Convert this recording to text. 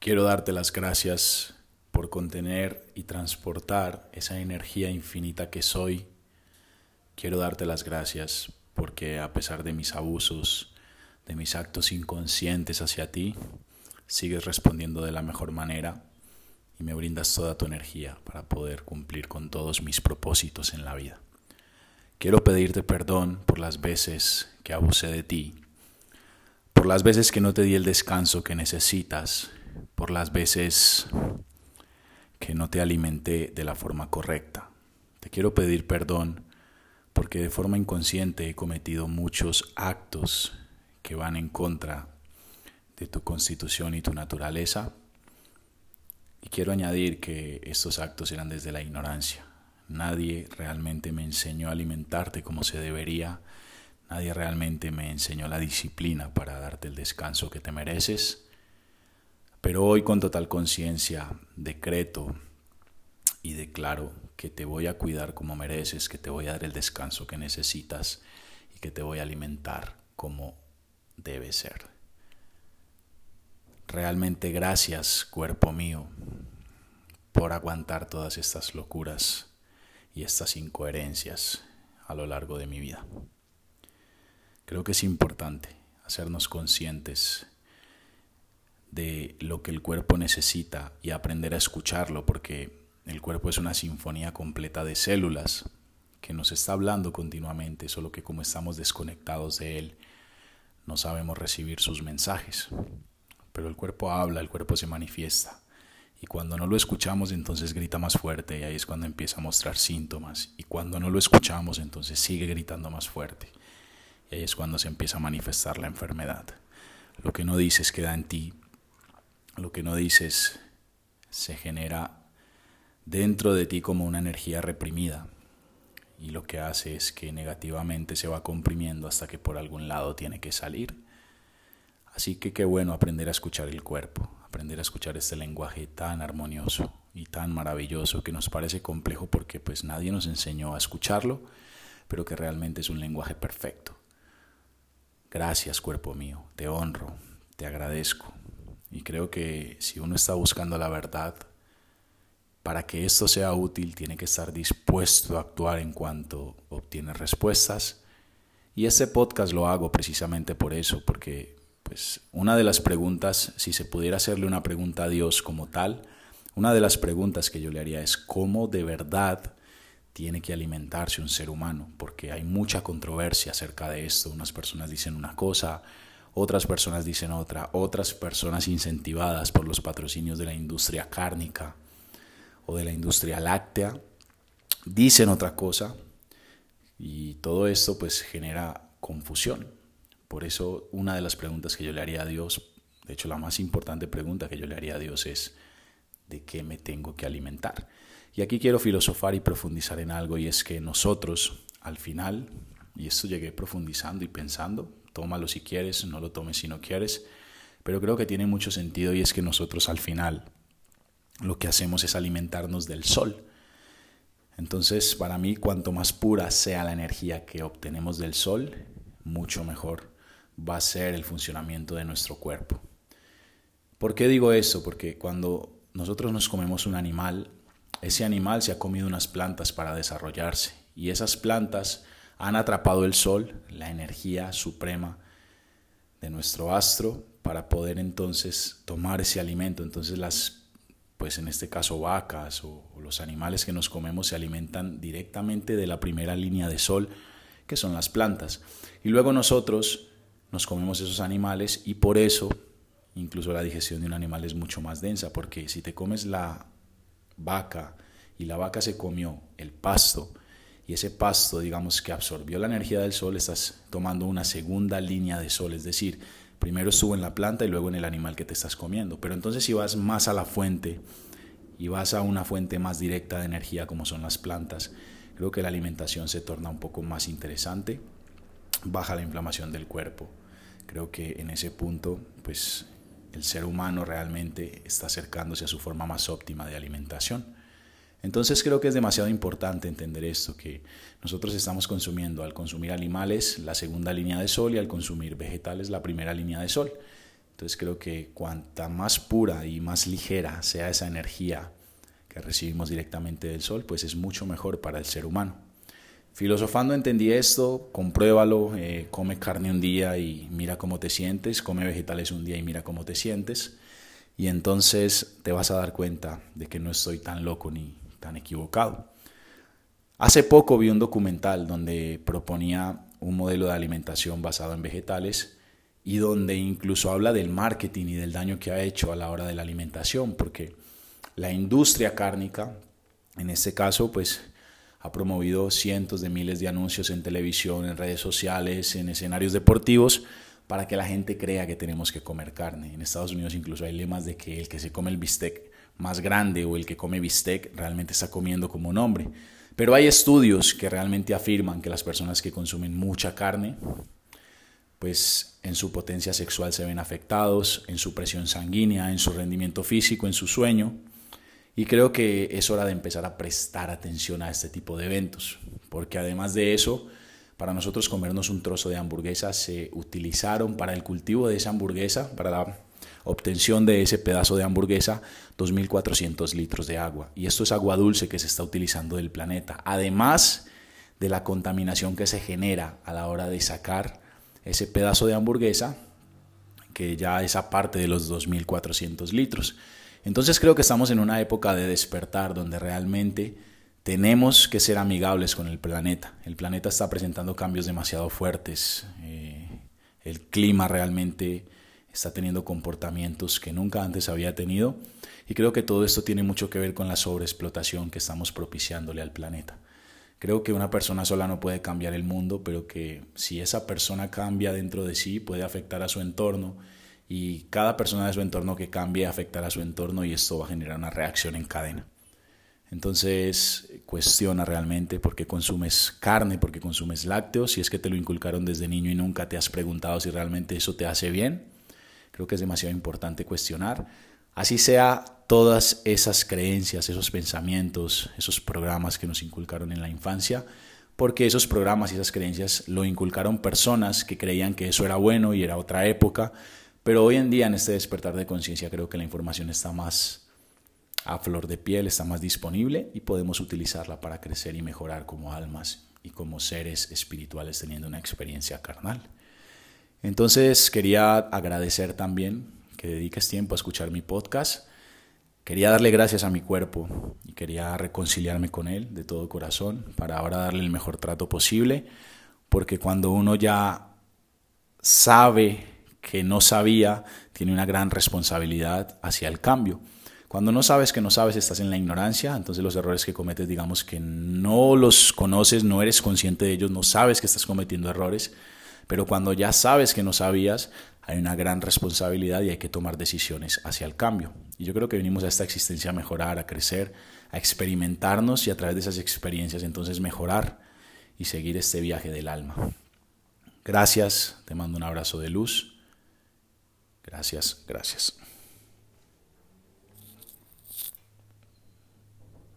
Quiero darte las gracias por contener y transportar esa energía infinita que soy. Quiero darte las gracias porque a pesar de mis abusos, de mis actos inconscientes hacia ti, sigues respondiendo de la mejor manera y me brindas toda tu energía para poder cumplir con todos mis propósitos en la vida. Quiero pedirte perdón por las veces que abusé de ti, por las veces que no te di el descanso que necesitas, por las veces que no te alimenté de la forma correcta. Te quiero pedir perdón porque de forma inconsciente he cometido muchos actos que van en contra de tu constitución y tu naturaleza. Y quiero añadir que estos actos eran desde la ignorancia. Nadie realmente me enseñó a alimentarte como se debería. Nadie realmente me enseñó la disciplina para darte el descanso que te mereces. Pero hoy con total conciencia decreto y declaro que te voy a cuidar como mereces, que te voy a dar el descanso que necesitas y que te voy a alimentar como debe ser. Realmente gracias, cuerpo mío, por aguantar todas estas locuras y estas incoherencias a lo largo de mi vida. Creo que es importante hacernos conscientes de lo que el cuerpo necesita y aprender a escucharlo, porque el cuerpo es una sinfonía completa de células que nos está hablando continuamente, solo que como estamos desconectados de él, no sabemos recibir sus mensajes. Pero el cuerpo habla, el cuerpo se manifiesta. Y cuando no lo escuchamos, entonces grita más fuerte y ahí es cuando empieza a mostrar síntomas. Y cuando no lo escuchamos, entonces sigue gritando más fuerte. Y ahí es cuando se empieza a manifestar la enfermedad. Lo que no dices queda en ti lo que no dices se genera dentro de ti como una energía reprimida y lo que hace es que negativamente se va comprimiendo hasta que por algún lado tiene que salir. Así que qué bueno aprender a escuchar el cuerpo, aprender a escuchar este lenguaje tan armonioso y tan maravilloso que nos parece complejo porque pues nadie nos enseñó a escucharlo, pero que realmente es un lenguaje perfecto. Gracias cuerpo mío, te honro, te agradezco, y creo que si uno está buscando la verdad, para que esto sea útil tiene que estar dispuesto a actuar en cuanto obtiene respuestas. Y este podcast lo hago precisamente por eso, porque pues una de las preguntas, si se pudiera hacerle una pregunta a Dios como tal, una de las preguntas que yo le haría es cómo de verdad tiene que alimentarse un ser humano, porque hay mucha controversia acerca de esto. Unas personas dicen una cosa, otras personas dicen otra, otras personas incentivadas por los patrocinios de la industria cárnica o de la industria láctea dicen otra cosa y todo esto pues genera confusión. Por eso una de las preguntas que yo le haría a Dios, de hecho la más importante pregunta que yo le haría a Dios es ¿de qué me tengo que alimentar? Y aquí quiero filosofar y profundizar en algo y es que nosotros al final, y esto llegué profundizando y pensando, tómalo si quieres, no lo tomes si no quieres, pero creo que tiene mucho sentido y es que nosotros al final lo que hacemos es alimentarnos del sol. Entonces, para mí, cuanto más pura sea la energía que obtenemos del sol, mucho mejor va a ser el funcionamiento de nuestro cuerpo. ¿Por qué digo eso? Porque cuando nosotros nos comemos un animal, ese animal se ha comido unas plantas para desarrollarse y esas plantas han atrapado el sol, la energía suprema de nuestro astro, para poder entonces tomar ese alimento. Entonces las, pues en este caso vacas o, los animales que nos comemos se alimentan directamente de la primera línea de sol, que son las plantas. Y luego nosotros nos comemos esos animales y por eso incluso la digestión de un animal es mucho más densa, porque si te comes la vaca y la vaca se comió el pasto, y ese pasto, digamos, que absorbió la energía del sol, estás tomando una segunda línea de sol, es decir, primero estuvo en la planta y luego en el animal que te estás comiendo. Pero entonces si vas más a la fuente y vas a una fuente más directa de energía como son las plantas, creo que la alimentación se torna un poco más interesante, baja la inflamación del cuerpo. Creo que en ese punto, pues el ser humano realmente está acercándose a su forma más óptima de alimentación. Entonces creo que es demasiado importante entender esto, que nosotros estamos consumiendo al consumir animales la segunda línea de sol y al consumir vegetales la primera línea de sol. Entonces creo que cuanta más pura y más ligera sea esa energía que recibimos directamente del sol, pues es mucho mejor para el ser humano. Filosofando entendí esto, compruébalo, eh, come carne un día y mira cómo te sientes, come vegetales un día y mira cómo te sientes, y entonces te vas a dar cuenta de que no estoy tan loco ni tan equivocado. Hace poco vi un documental donde proponía un modelo de alimentación basado en vegetales y donde incluso habla del marketing y del daño que ha hecho a la hora de la alimentación, porque la industria cárnica, en este caso, pues ha promovido cientos de miles de anuncios en televisión, en redes sociales, en escenarios deportivos, para que la gente crea que tenemos que comer carne. En Estados Unidos incluso hay lemas de que el que se come el bistec más grande o el que come bistec realmente está comiendo como un hombre. Pero hay estudios que realmente afirman que las personas que consumen mucha carne, pues en su potencia sexual se ven afectados, en su presión sanguínea, en su rendimiento físico, en su sueño. Y creo que es hora de empezar a prestar atención a este tipo de eventos, porque además de eso, para nosotros comernos un trozo de hamburguesa se utilizaron para el cultivo de esa hamburguesa, para la obtención de ese pedazo de hamburguesa, 2.400 litros de agua. Y esto es agua dulce que se está utilizando del planeta, además de la contaminación que se genera a la hora de sacar ese pedazo de hamburguesa, que ya es aparte de los 2.400 litros. Entonces creo que estamos en una época de despertar donde realmente tenemos que ser amigables con el planeta. El planeta está presentando cambios demasiado fuertes. Eh, el clima realmente está teniendo comportamientos que nunca antes había tenido. Y creo que todo esto tiene mucho que ver con la sobreexplotación que estamos propiciándole al planeta. Creo que una persona sola no puede cambiar el mundo, pero que si esa persona cambia dentro de sí puede afectar a su entorno y cada persona de su entorno que cambie afectará a su entorno y esto va a generar una reacción en cadena. Entonces, cuestiona realmente por qué consumes carne, por qué consumes lácteos, si es que te lo inculcaron desde niño y nunca te has preguntado si realmente eso te hace bien. Creo que es demasiado importante cuestionar. Así sea todas esas creencias, esos pensamientos, esos programas que nos inculcaron en la infancia, porque esos programas y esas creencias lo inculcaron personas que creían que eso era bueno y era otra época, pero hoy en día en este despertar de conciencia creo que la información está más a flor de piel, está más disponible y podemos utilizarla para crecer y mejorar como almas y como seres espirituales teniendo una experiencia carnal. Entonces quería agradecer también que dediques tiempo a escuchar mi podcast. Quería darle gracias a mi cuerpo y quería reconciliarme con él de todo corazón para ahora darle el mejor trato posible, porque cuando uno ya sabe que no sabía tiene una gran responsabilidad hacia el cambio. Cuando no sabes que no sabes, estás en la ignorancia, entonces los errores que cometes, digamos que no los conoces, no eres consciente de ellos, no sabes que estás cometiendo errores, pero cuando ya sabes que no sabías, hay una gran responsabilidad y hay que tomar decisiones hacia el cambio. Y yo creo que venimos a esta existencia a mejorar, a crecer, a experimentarnos y a través de esas experiencias entonces mejorar y seguir este viaje del alma. Gracias, te mando un abrazo de luz. Gracias, gracias.